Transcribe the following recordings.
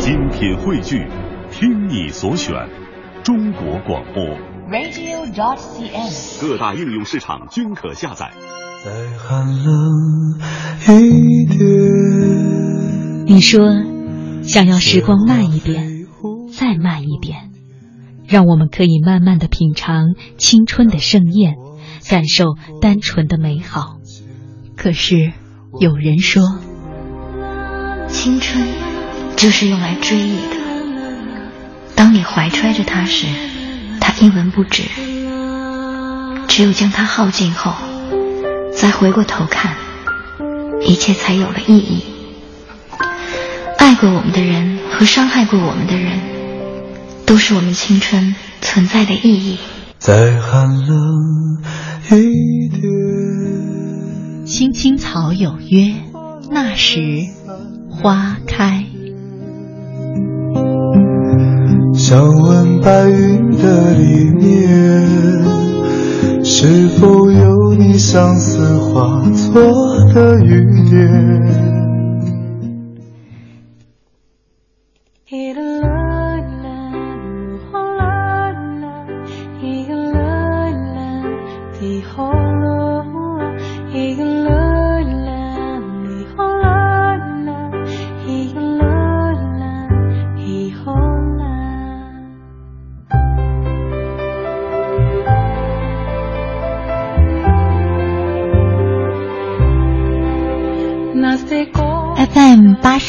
精品汇聚，听你所选，中国广播。radio.cn。各大应用市场均可下载。再寒冷一点。你说，想要时光慢一点，再慢一点，让我们可以慢慢的品尝青春的盛宴，感受单纯的美好。可是，有人说，青春就是用来追忆的。当你怀揣着它时，它一文不值；只有将它耗尽后，再回过头看，一切才有了意义。爱过我们的人和伤害过我们的人，都是我们青春存在的意义。再寒冷一点。青青草有约，那时花开。想问白云的里面，是否有你相思化作的雨点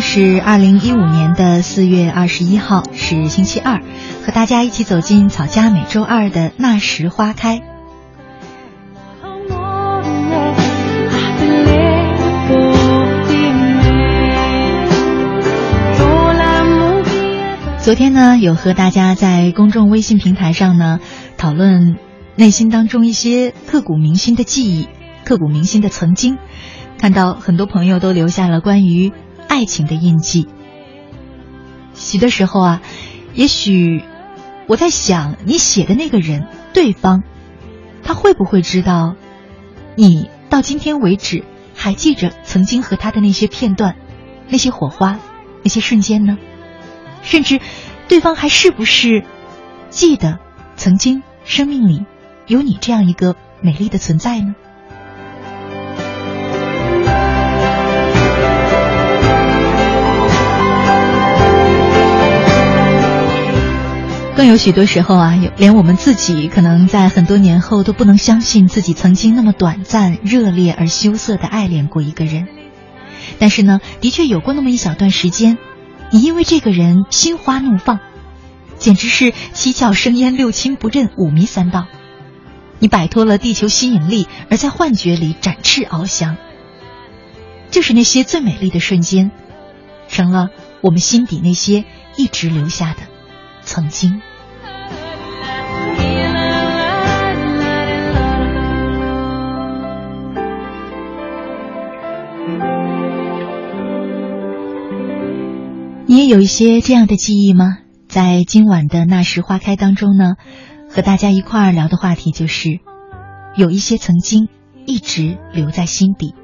是二零一五年的四月二十一号，是星期二，和大家一起走进草家每周二的那时花开。昨天呢，有和大家在公众微信平台上呢讨论内心当中一些刻骨铭心的记忆、刻骨铭心的曾经，看到很多朋友都留下了关于。爱情的印记。许的时候啊，也许我在想，你写的那个人，对方，他会不会知道，你到今天为止还记着曾经和他的那些片段、那些火花、那些瞬间呢？甚至，对方还是不是记得曾经生命里有你这样一个美丽的存在呢？更有许多时候啊，有连我们自己可能在很多年后都不能相信自己曾经那么短暂、热烈而羞涩的爱恋过一个人。但是呢，的确有过那么一小段时间，你因为这个人心花怒放，简直是七窍生烟、六亲不认、五迷三道。你摆脱了地球吸引力，而在幻觉里展翅翱翔。就是那些最美丽的瞬间，成了我们心底那些一直留下的曾经。你也有一些这样的记忆吗？在今晚的那时花开当中呢，和大家一块儿聊的话题就是，有一些曾经一直留在心底。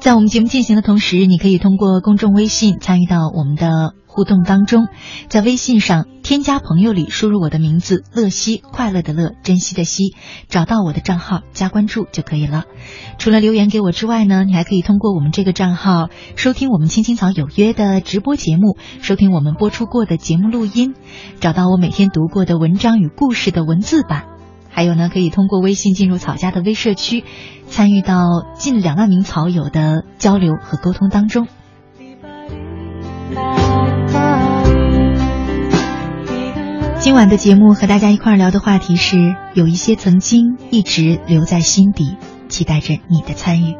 在我们节目进行的同时，你可以通过公众微信参与到我们的互动当中，在微信上添加朋友里输入我的名字“乐西”，快乐的乐，珍惜的惜，找到我的账号加关注就可以了。除了留言给我之外呢，你还可以通过我们这个账号收听我们青青草有约的直播节目，收听我们播出过的节目录音，找到我每天读过的文章与故事的文字版。还有呢，可以通过微信进入草家的微社区，参与到近两万名草友的交流和沟通当中。今晚的节目和大家一块儿聊的话题是，有一些曾经一直留在心底，期待着你的参与。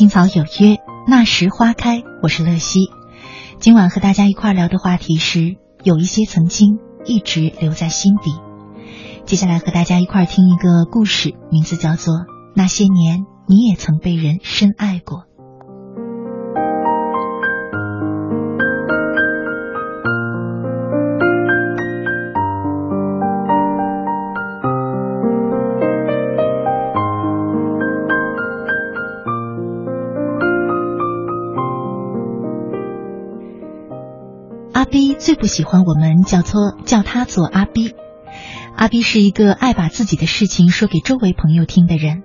青草有约，那时花开。我是乐西，今晚和大家一块聊的话题是，有一些曾经一直留在心底。接下来和大家一块听一个故事，名字叫做《那些年你也曾被人深爱过》。喜欢我们叫做叫他做阿 B，阿 B 是一个爱把自己的事情说给周围朋友听的人，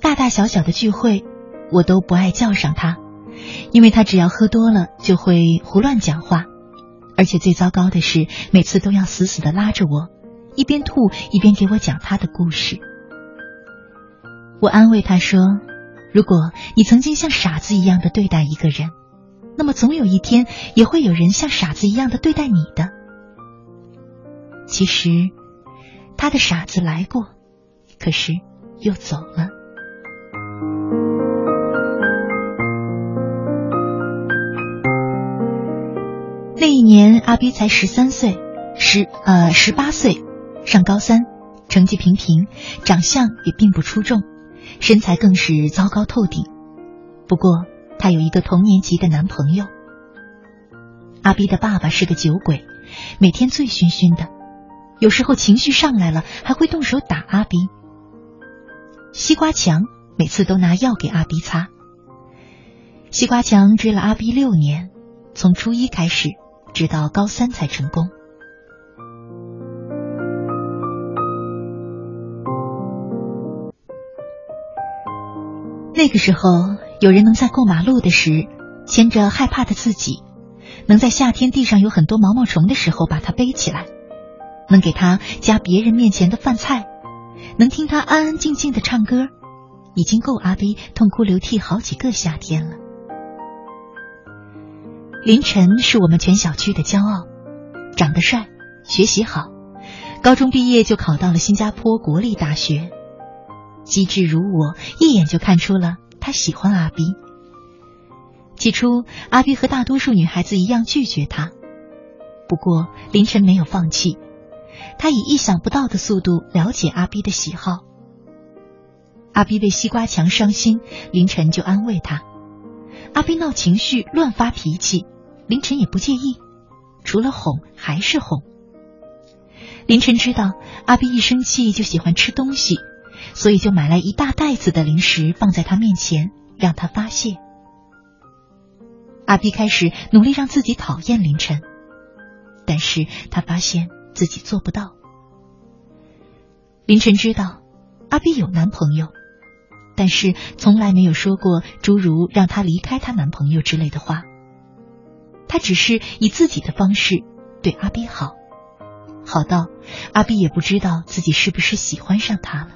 大大小小的聚会我都不爱叫上他，因为他只要喝多了就会胡乱讲话，而且最糟糕的是每次都要死死的拉着我，一边吐一边给我讲他的故事。我安慰他说：“如果你曾经像傻子一样的对待一个人。”那么总有一天也会有人像傻子一样的对待你的。其实，他的傻子来过，可是又走了。那一年，阿 B 才十三岁，十呃十八岁，上高三，成绩平平，长相也并不出众，身材更是糟糕透顶。不过。她有一个同年级的男朋友。阿 B 的爸爸是个酒鬼，每天醉醺醺的，有时候情绪上来了还会动手打阿 B。西瓜强每次都拿药给阿 B 擦。西瓜强追了阿 B 六年，从初一开始，直到高三才成功。那个时候。有人能在过马路的时牵着害怕的自己，能在夏天地上有很多毛毛虫的时候把它背起来，能给他夹别人面前的饭菜，能听他安安静静的唱歌，已经够阿威痛哭流涕好几个夏天了。林晨是我们全小区的骄傲，长得帅，学习好，高中毕业就考到了新加坡国立大学，机智如我，一眼就看出了。他喜欢阿 B。起初，阿 B 和大多数女孩子一样拒绝他，不过凌晨没有放弃，他以意想不到的速度了解阿 B 的喜好。阿 B 为西瓜墙伤心，凌晨就安慰他。阿 B 闹情绪、乱发脾气，凌晨也不介意，除了哄还是哄。凌晨知道阿 B 一生气就喜欢吃东西。所以就买来一大袋子的零食放在他面前，让他发泄。阿 B 开始努力让自己讨厌凌晨，但是他发现自己做不到。凌晨知道阿 B 有男朋友，但是从来没有说过诸如让他离开她男朋友之类的话。他只是以自己的方式对阿 B 好，好到阿 B 也不知道自己是不是喜欢上他了。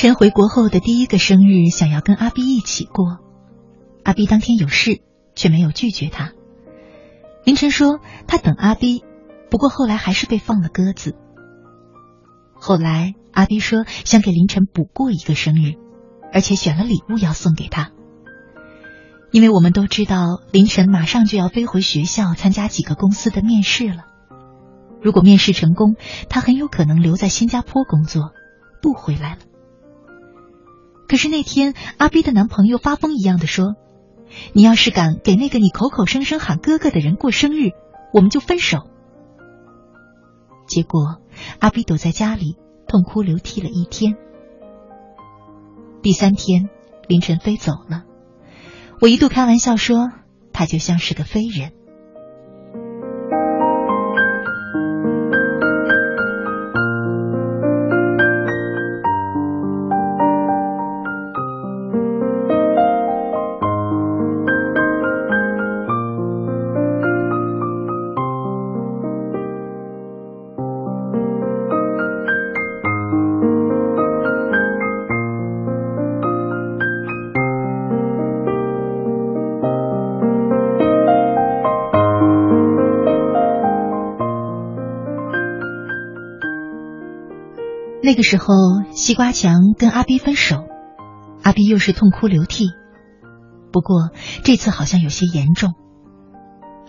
晨回国后的第一个生日，想要跟阿 B 一起过。阿 B 当天有事，却没有拒绝他。凌晨说他等阿 B，不过后来还是被放了鸽子。后来阿 B 说想给凌晨补过一个生日，而且选了礼物要送给他。因为我们都知道凌晨马上就要飞回学校参加几个公司的面试了，如果面试成功，他很有可能留在新加坡工作，不回来了。可是那天，阿 B 的男朋友发疯一样的说：“你要是敢给那个你口口声声喊哥哥的人过生日，我们就分手。”结果，阿 B 躲在家里痛哭流涕了一天。第三天，凌晨飞走了。我一度开玩笑说，他就像是个飞人。那个时候，西瓜强跟阿 B 分手，阿 B 又是痛哭流涕。不过这次好像有些严重，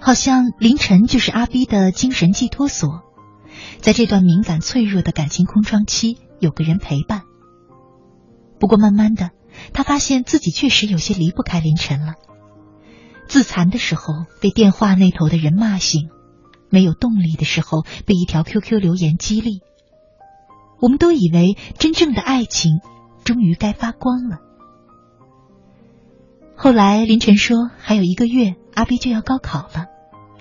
好像凌晨就是阿 B 的精神寄托所，在这段敏感脆弱的感情空窗期，有个人陪伴。不过慢慢的，他发现自己确实有些离不开凌晨了。自残的时候被电话那头的人骂醒，没有动力的时候被一条 QQ 留言激励。我们都以为真正的爱情终于该发光了。后来凌晨说，还有一个月，阿 B 就要高考了，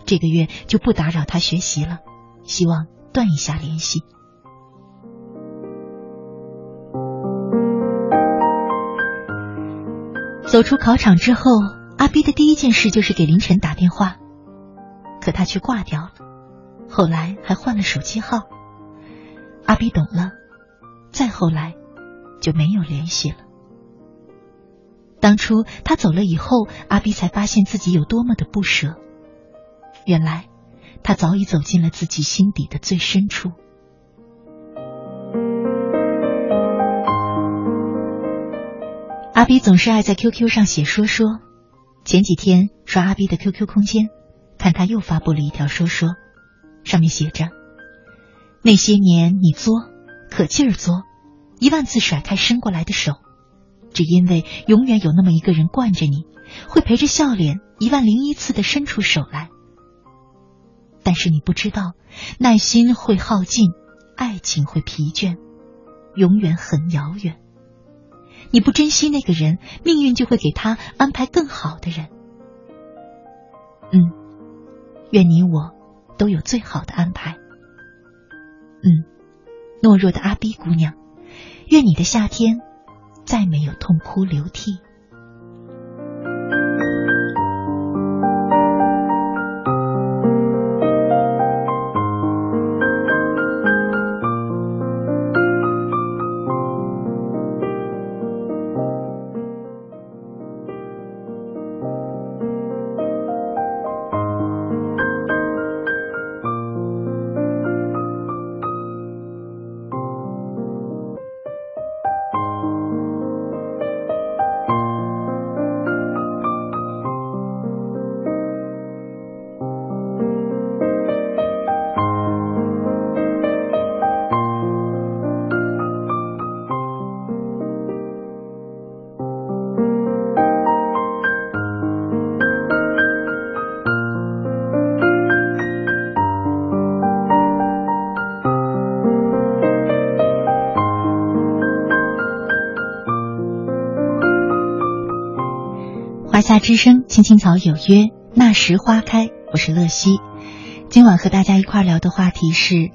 这个月就不打扰他学习了，希望断一下联系。走出考场之后，阿 B 的第一件事就是给凌晨打电话，可他却挂掉了，后来还换了手机号。阿 B 懂了，再后来就没有联系了。当初他走了以后，阿 B 才发现自己有多么的不舍。原来他早已走进了自己心底的最深处。阿 B 总是爱在 QQ 上写说说，前几天刷阿 B 的 QQ 空间，看他又发布了一条说说，上面写着。那些年，你作，可劲儿作，一万次甩开伸过来的手，只因为永远有那么一个人惯着你，会陪着笑脸一万零一次的伸出手来。但是你不知道，耐心会耗尽，爱情会疲倦，永远很遥远。你不珍惜那个人，命运就会给他安排更好的人。嗯，愿你我都有最好的安排。嗯，懦弱的阿逼姑娘，愿你的夏天再没有痛哭流涕。之声，青青草有约，那时花开。我是乐西，今晚和大家一块聊的话题是，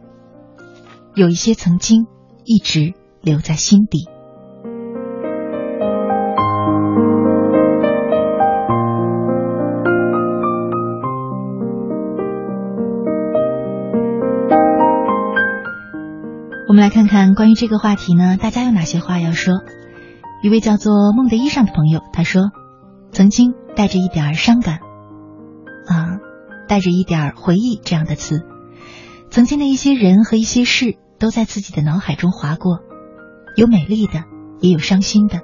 有一些曾经一直留在心底。我们来看看关于这个话题呢，大家有哪些话要说？一位叫做梦的衣裳的朋友，他说：“曾经带着一点伤感，啊，带着一点回忆这样的词，曾经的一些人和一些事都在自己的脑海中划过，有美丽的，也有伤心的。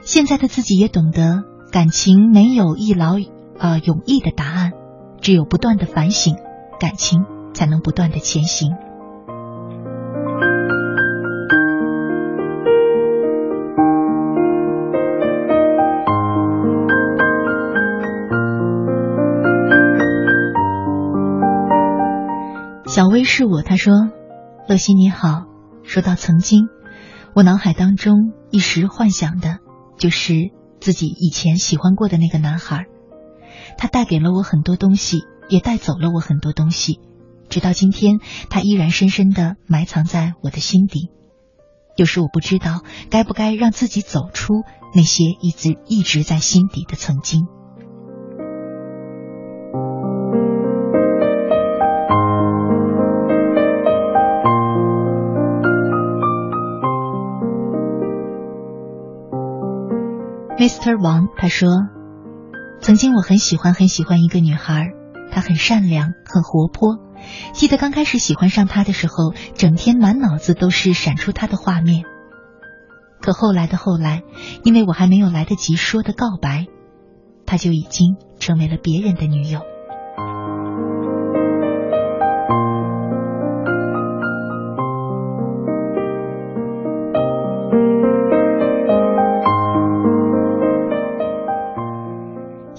现在的自己也懂得，感情没有一劳呃永逸的答案，只有不断的反省，感情才能不断的前行。”小薇是我，他说：“乐西你好。”说到曾经，我脑海当中一时幻想的就是自己以前喜欢过的那个男孩，他带给了我很多东西，也带走了我很多东西，直到今天，他依然深深的埋藏在我的心底。有时我不知道该不该让自己走出那些一直一直在心底的曾经。Mr. 王他说：“曾经我很喜欢很喜欢一个女孩，她很善良，很活泼。记得刚开始喜欢上她的时候，整天满脑子都是闪出她的画面。可后来的后来，因为我还没有来得及说的告白，她就已经成为了别人的女友。”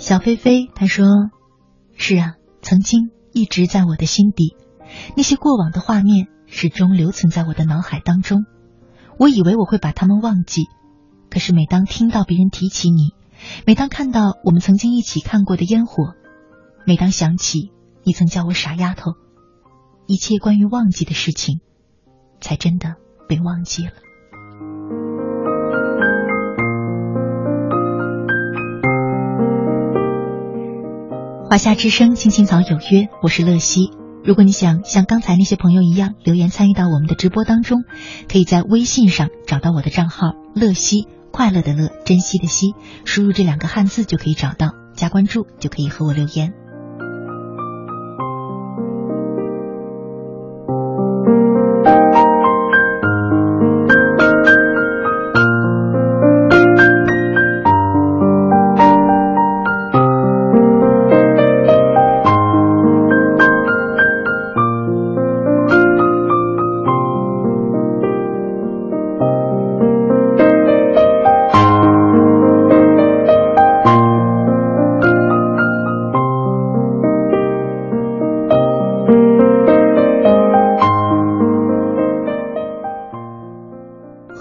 小菲菲她说：“是啊，曾经一直在我的心底，那些过往的画面始终留存在我的脑海当中。我以为我会把他们忘记，可是每当听到别人提起你，每当看到我们曾经一起看过的烟火，每当想起你曾叫我傻丫头，一切关于忘记的事情，才真的被忘记了。”华夏之声，青青草有约，我是乐西。如果你想像刚才那些朋友一样留言参与到我们的直播当中，可以在微信上找到我的账号“乐西”，快乐的乐，珍惜的惜，输入这两个汉字就可以找到，加关注就可以和我留言。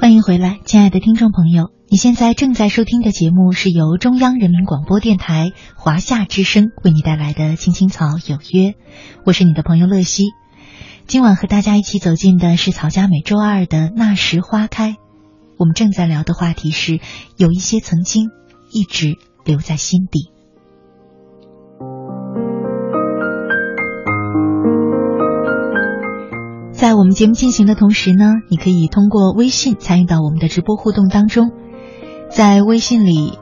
欢迎回来，亲爱的听众朋友，你现在正在收听的节目是由中央人民广播电台华夏之声为你带来的《青青草有约》，我是你的朋友乐西。今晚和大家一起走进的是曹佳美周二的《那时花开》，我们正在聊的话题是有一些曾经一直留在心底。在我们节目进行的同时呢，你可以通过微信参与到我们的直播互动当中，在微信里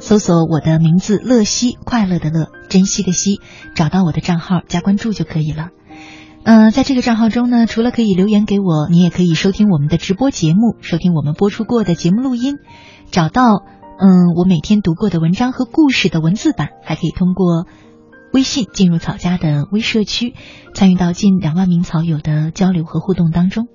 搜索我的名字“乐西”，快乐的乐，珍惜的惜，找到我的账号加关注就可以了。嗯，在这个账号中呢，除了可以留言给我，你也可以收听我们的直播节目，收听我们播出过的节目录音，找到嗯我每天读过的文章和故事的文字版，还可以通过。微信进入草家的微社区，参与到近两万名草友的交流和互动当中。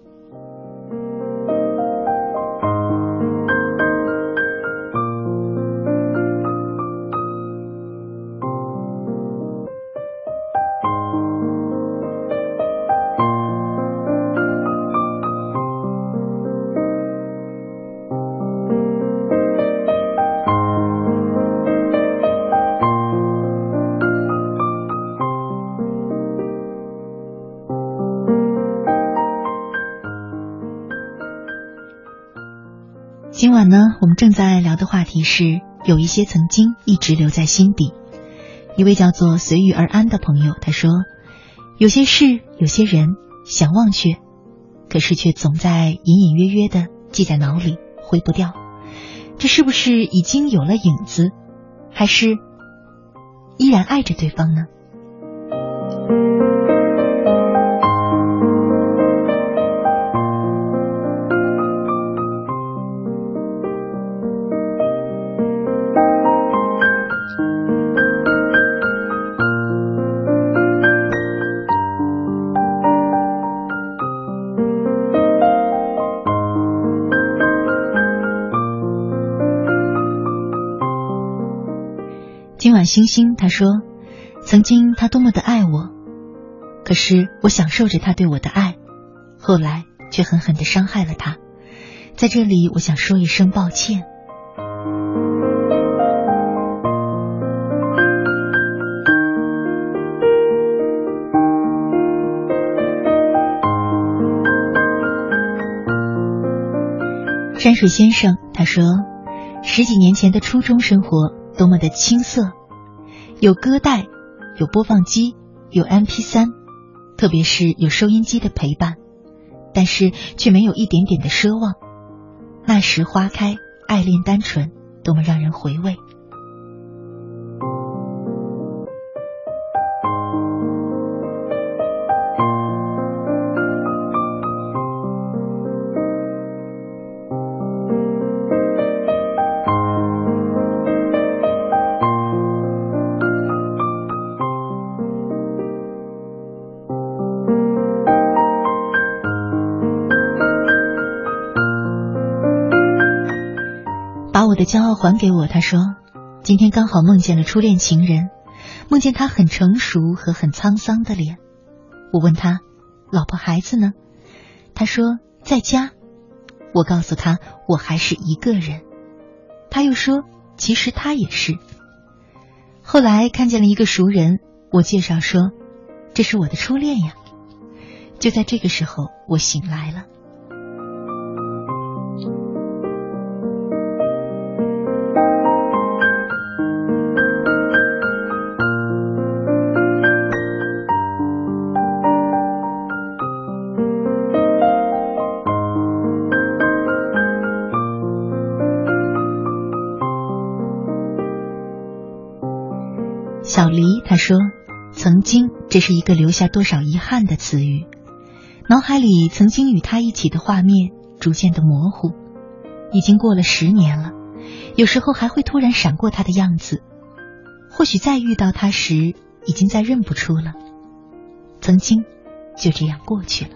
正在聊的话题是有一些曾经一直留在心底。一位叫做随遇而安的朋友他说：“有些事，有些人，想忘却，可是却总在隐隐约约的记在脑里，挥不掉。这是不是已经有了影子，还是依然爱着对方呢？今晚星星他说，曾经他多么的爱我，可是我享受着他对我的爱，后来却狠狠的伤害了他。在这里，我想说一声抱歉。山水先生他说，十几年前的初中生活多么的青涩。有歌带，有播放机，有 MP3，，特别是有收音机的陪伴，但是却没有一点点的奢望。那时花开，爱恋单纯，多么让人回味。骄傲还给我。他说：“今天刚好梦见了初恋情人，梦见他很成熟和很沧桑的脸。我问他，老婆孩子呢？他说在家。我告诉他我还是一个人。他又说其实他也是。后来看见了一个熟人，我介绍说这是我的初恋呀。就在这个时候，我醒来了。”小黎他说：“曾经，这是一个留下多少遗憾的词语。脑海里曾经与他一起的画面逐渐的模糊，已经过了十年了，有时候还会突然闪过他的样子。或许再遇到他时，已经再认不出了。曾经，就这样过去了。”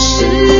是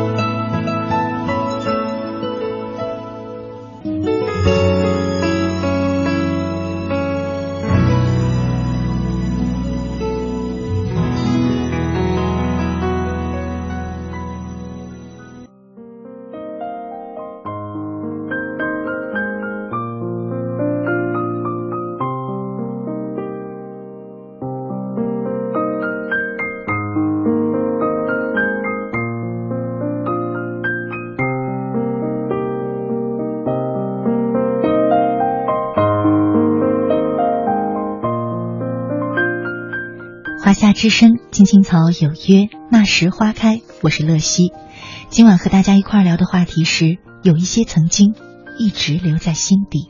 之声，青青草有约，那时花开。我是乐西，今晚和大家一块聊的话题是，有一些曾经一直留在心底。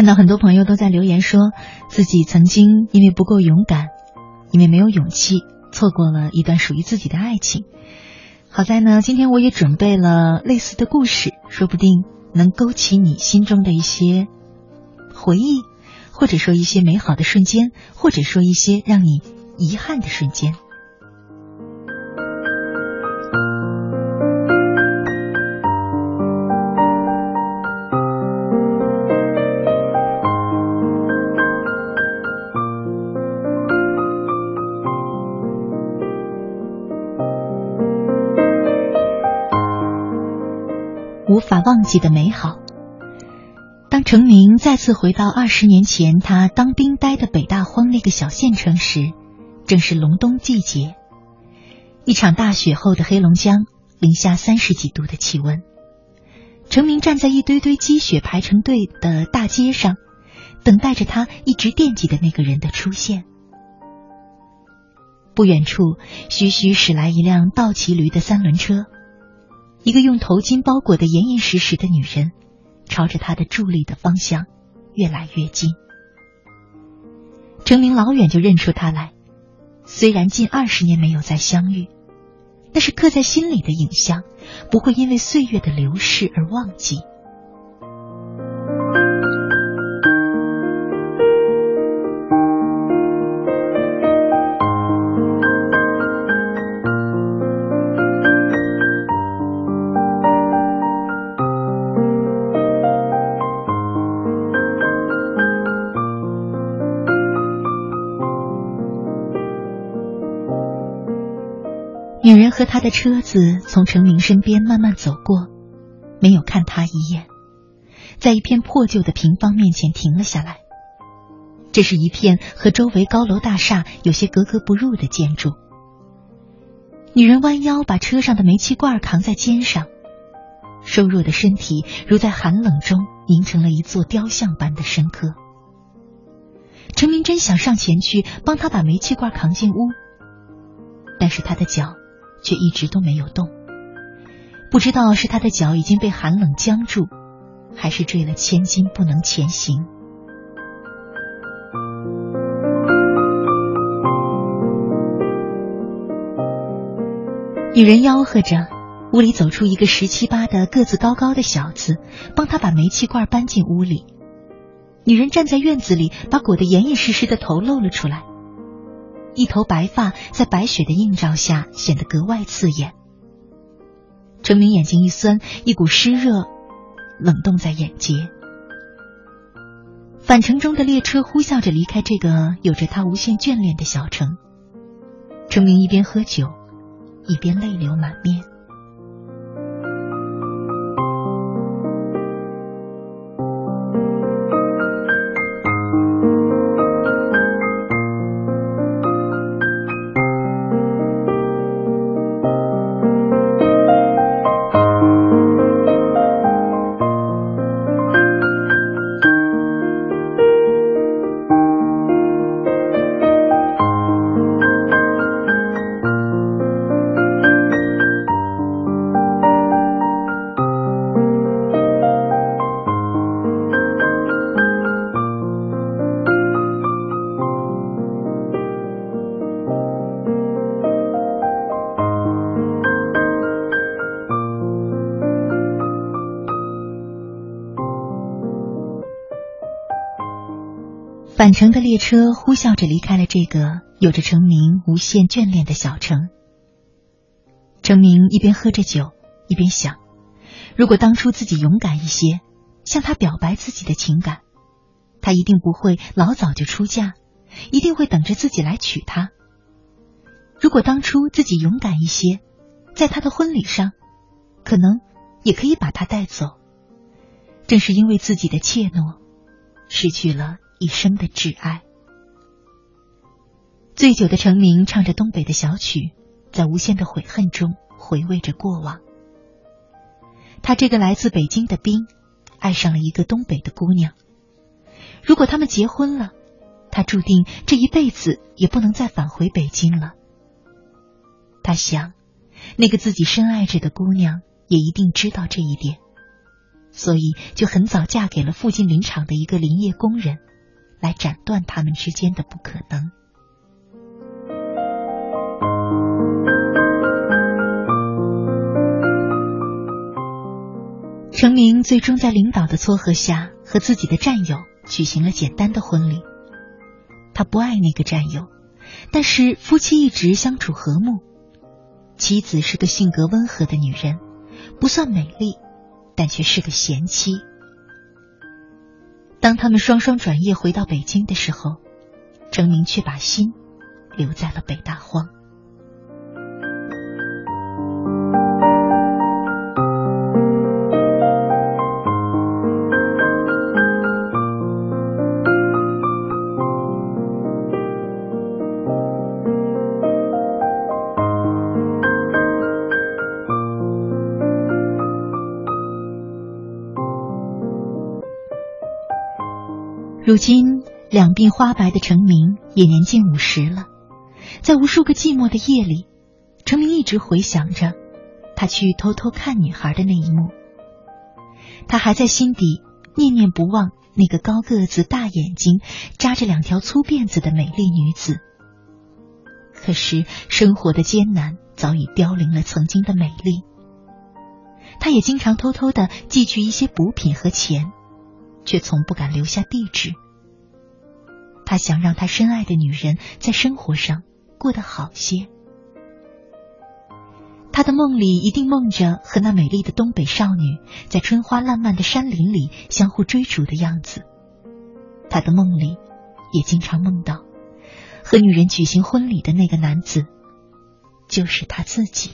看到很多朋友都在留言说，自己曾经因为不够勇敢，因为没有勇气，错过了一段属于自己的爱情。好在呢，今天我也准备了类似的故事，说不定能勾起你心中的一些回忆，或者说一些美好的瞬间，或者说一些让你遗憾的瞬间。法忘记的美好。当程明再次回到二十年前他当兵待的北大荒那个小县城时，正是隆冬季节。一场大雪后的黑龙江，零下三十几度的气温。程明站在一堆堆积雪排成队的大街上，等待着他一直惦记的那个人的出现。不远处，徐徐驶来一辆倒骑驴的三轮车，一个用头巾包裹的严严实实的女人，朝着他的助力的方向越来越近。程明老远就认出她来，虽然近二十年没有再相遇。那是刻在心里的影像，不会因为岁月的流逝而忘记。女人和他的车子从程明身边慢慢走过，没有看他一眼，在一片破旧的平房面前停了下来。这是一片和周围高楼大厦有些格格不入的建筑。女人弯腰把车上的煤气罐扛在肩上，瘦弱的身体如在寒冷中凝成了一座雕像般的深刻。陈明真想上前去帮她把煤气罐扛进屋，但是他的脚。却一直都没有动，不知道是他的脚已经被寒冷僵住，还是坠了千斤不能前行。女人吆喝着，屋里走出一个十七八的个子高高的小子，帮他把煤气罐搬进屋里。女人站在院子里，把裹得严严实实的头露了出来。一头白发在白雪的映照下显得格外刺眼。程明眼睛一酸，一股湿热冷冻在眼睫。返程中的列车呼啸着离开这个有着他无限眷恋的小城。程明一边喝酒，一边泪流满面。列车呼啸着离开了这个有着程明无限眷恋的小城。程明一边喝着酒，一边想：如果当初自己勇敢一些，向他表白自己的情感，他一定不会老早就出嫁，一定会等着自己来娶她。如果当初自己勇敢一些，在他的婚礼上，可能也可以把她带走。正是因为自己的怯懦，失去了。一生的挚爱。醉酒的程明唱着东北的小曲，在无限的悔恨中回味着过往。他这个来自北京的兵，爱上了一个东北的姑娘。如果他们结婚了，他注定这一辈子也不能再返回北京了。他想，那个自己深爱着的姑娘也一定知道这一点，所以就很早嫁给了附近林场的一个林业工人。来斩断他们之间的不可能。程明最终在领导的撮合下，和自己的战友举行了简单的婚礼。他不爱那个战友，但是夫妻一直相处和睦。妻子是个性格温和的女人，不算美丽，但却是个贤妻。当他们双双转业回到北京的时候，郑明却把心留在了北大荒。如今两鬓花白的程明也年近五十了，在无数个寂寞的夜里，程明一直回想着他去偷偷看女孩的那一幕。他还在心底念念不忘那个高个子、大眼睛、扎着两条粗辫子的美丽女子。可是生活的艰难早已凋零了曾经的美丽。他也经常偷偷的寄去一些补品和钱，却从不敢留下地址。他想让他深爱的女人在生活上过得好些。他的梦里一定梦着和那美丽的东北少女在春花烂漫的山林里相互追逐的样子。他的梦里也经常梦到和女人举行婚礼的那个男子，就是他自己。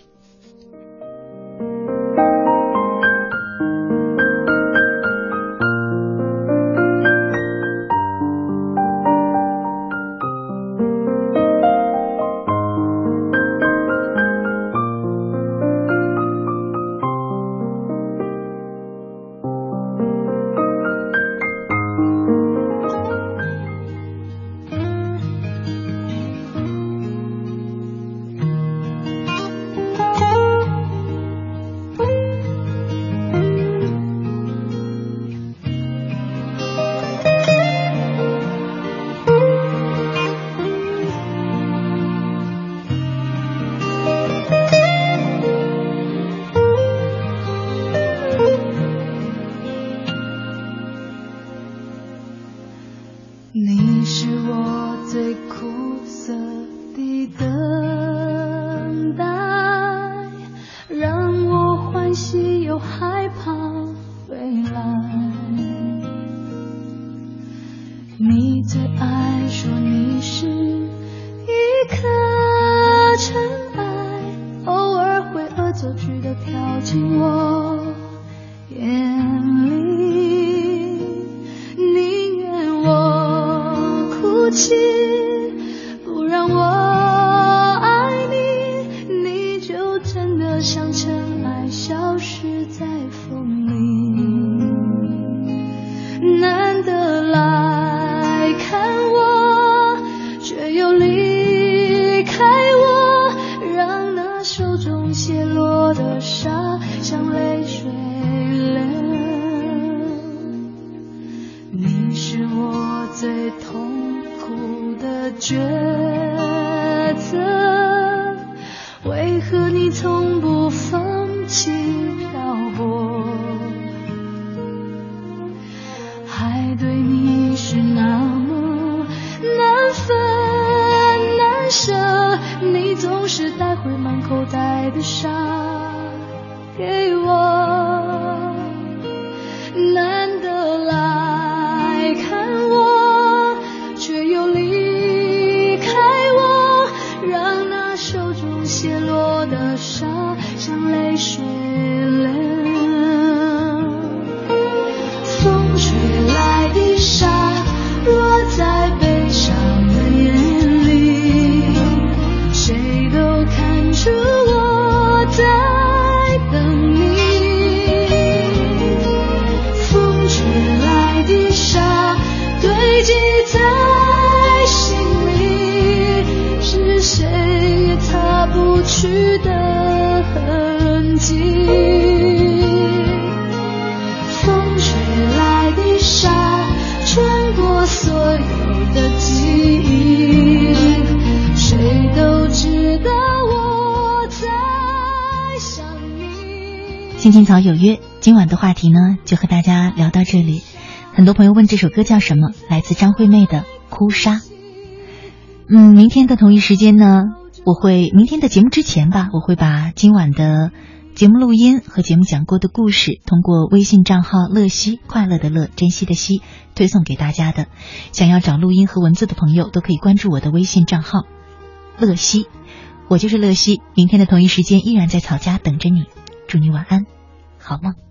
青草有约，今晚的话题呢，就和大家聊到这里。很多朋友问这首歌叫什么，来自张惠妹的《哭砂》。嗯，明天的同一时间呢，我会明天的节目之前吧，我会把今晚的节目录音和节目讲过的故事，通过微信账号“乐西”快乐的乐，珍惜的惜，推送给大家的。想要找录音和文字的朋友，都可以关注我的微信账号“乐西”，我就是乐西。明天的同一时间依然在草家等着你，祝你晚安，好梦。